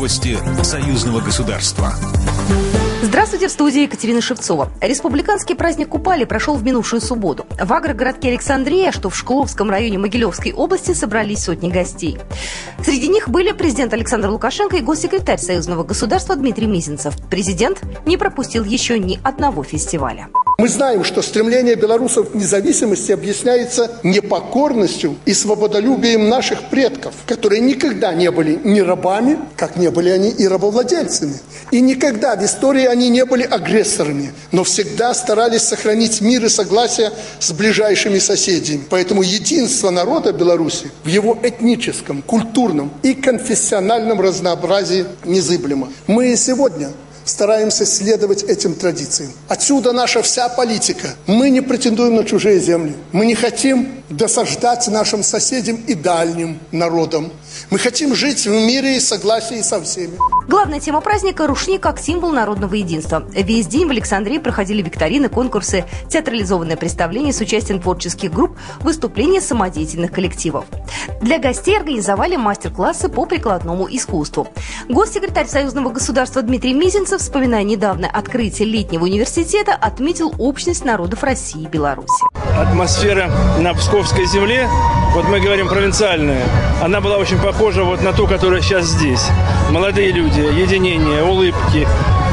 Новости союзного государства. Здравствуйте, в студии Екатерина Шевцова. Республиканский праздник Купали прошел в минувшую субботу. В агрогородке Александрия, что в Шкловском районе Могилевской области, собрались сотни гостей. Среди них были президент Александр Лукашенко и госсекретарь союзного государства Дмитрий Мизинцев. Президент не пропустил еще ни одного фестиваля. Мы знаем, что стремление белорусов к независимости объясняется непокорностью и свободолюбием наших предков, которые никогда не были ни рабами, как не были они и рабовладельцами. И никогда в истории они не были агрессорами, но всегда старались сохранить мир и согласие с ближайшими соседями. Поэтому единство народа Беларуси в его этническом, культурном и конфессиональном разнообразии незыблемо. Мы сегодня стараемся следовать этим традициям. Отсюда наша вся политика. Мы не претендуем на чужие земли. Мы не хотим досаждать нашим соседям и дальним народам. Мы хотим жить в мире и согласии со всеми. Главная тема праздника – рушник как символ народного единства. Весь день в Александрии проходили викторины, конкурсы, театрализованное представление с участием творческих групп, выступления самодеятельных коллективов. Для гостей организовали мастер-классы по прикладному искусству. Госсекретарь Союзного государства Дмитрий Мизинцев, вспоминая недавнее открытие летнего университета, отметил общность народов России и Беларуси. Атмосфера на Псковской земле, вот мы говорим провинциальная, она была очень похожа вот на ту, которая сейчас здесь. Молодые люди, единение, улыбки,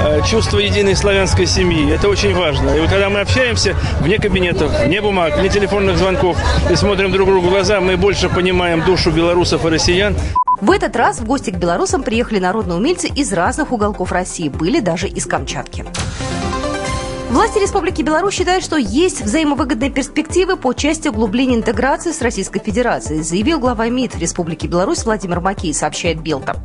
э, чувство единой славянской семьи. Это очень важно. И вот когда мы общаемся вне кабинетов, вне бумаг, вне телефонных звонков и смотрим друг другу в глаза, мы больше понимаем душу белорусов и россиян. В этот раз в гости к белорусам приехали народные умельцы из разных уголков России, были даже из Камчатки. Власти Республики Беларусь считают, что есть взаимовыгодные перспективы по части углубления интеграции с Российской Федерацией, заявил глава МИД Республики Беларусь Владимир Макей, сообщает Белта.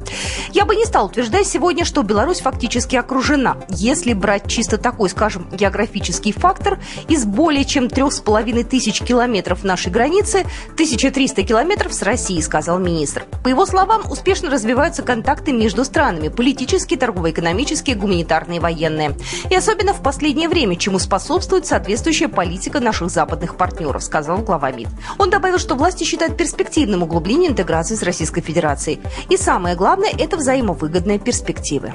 Я бы не стал утверждать сегодня, что Беларусь фактически окружена. Если брать чисто такой, скажем, географический фактор, из более чем трех с половиной тысяч километров нашей границы 1300 километров с Россией, сказал министр. По его словам, успешно развиваются контакты между странами – политические, торгово-экономические, гуманитарные, военные. И особенно в последнее время, чему способствует соответствующая политика наших западных партнеров, сказал глава МИД. Он добавил, что власти считают перспективным углубление интеграции с Российской Федерацией. И самое главное – это взаимовыгодные перспективы.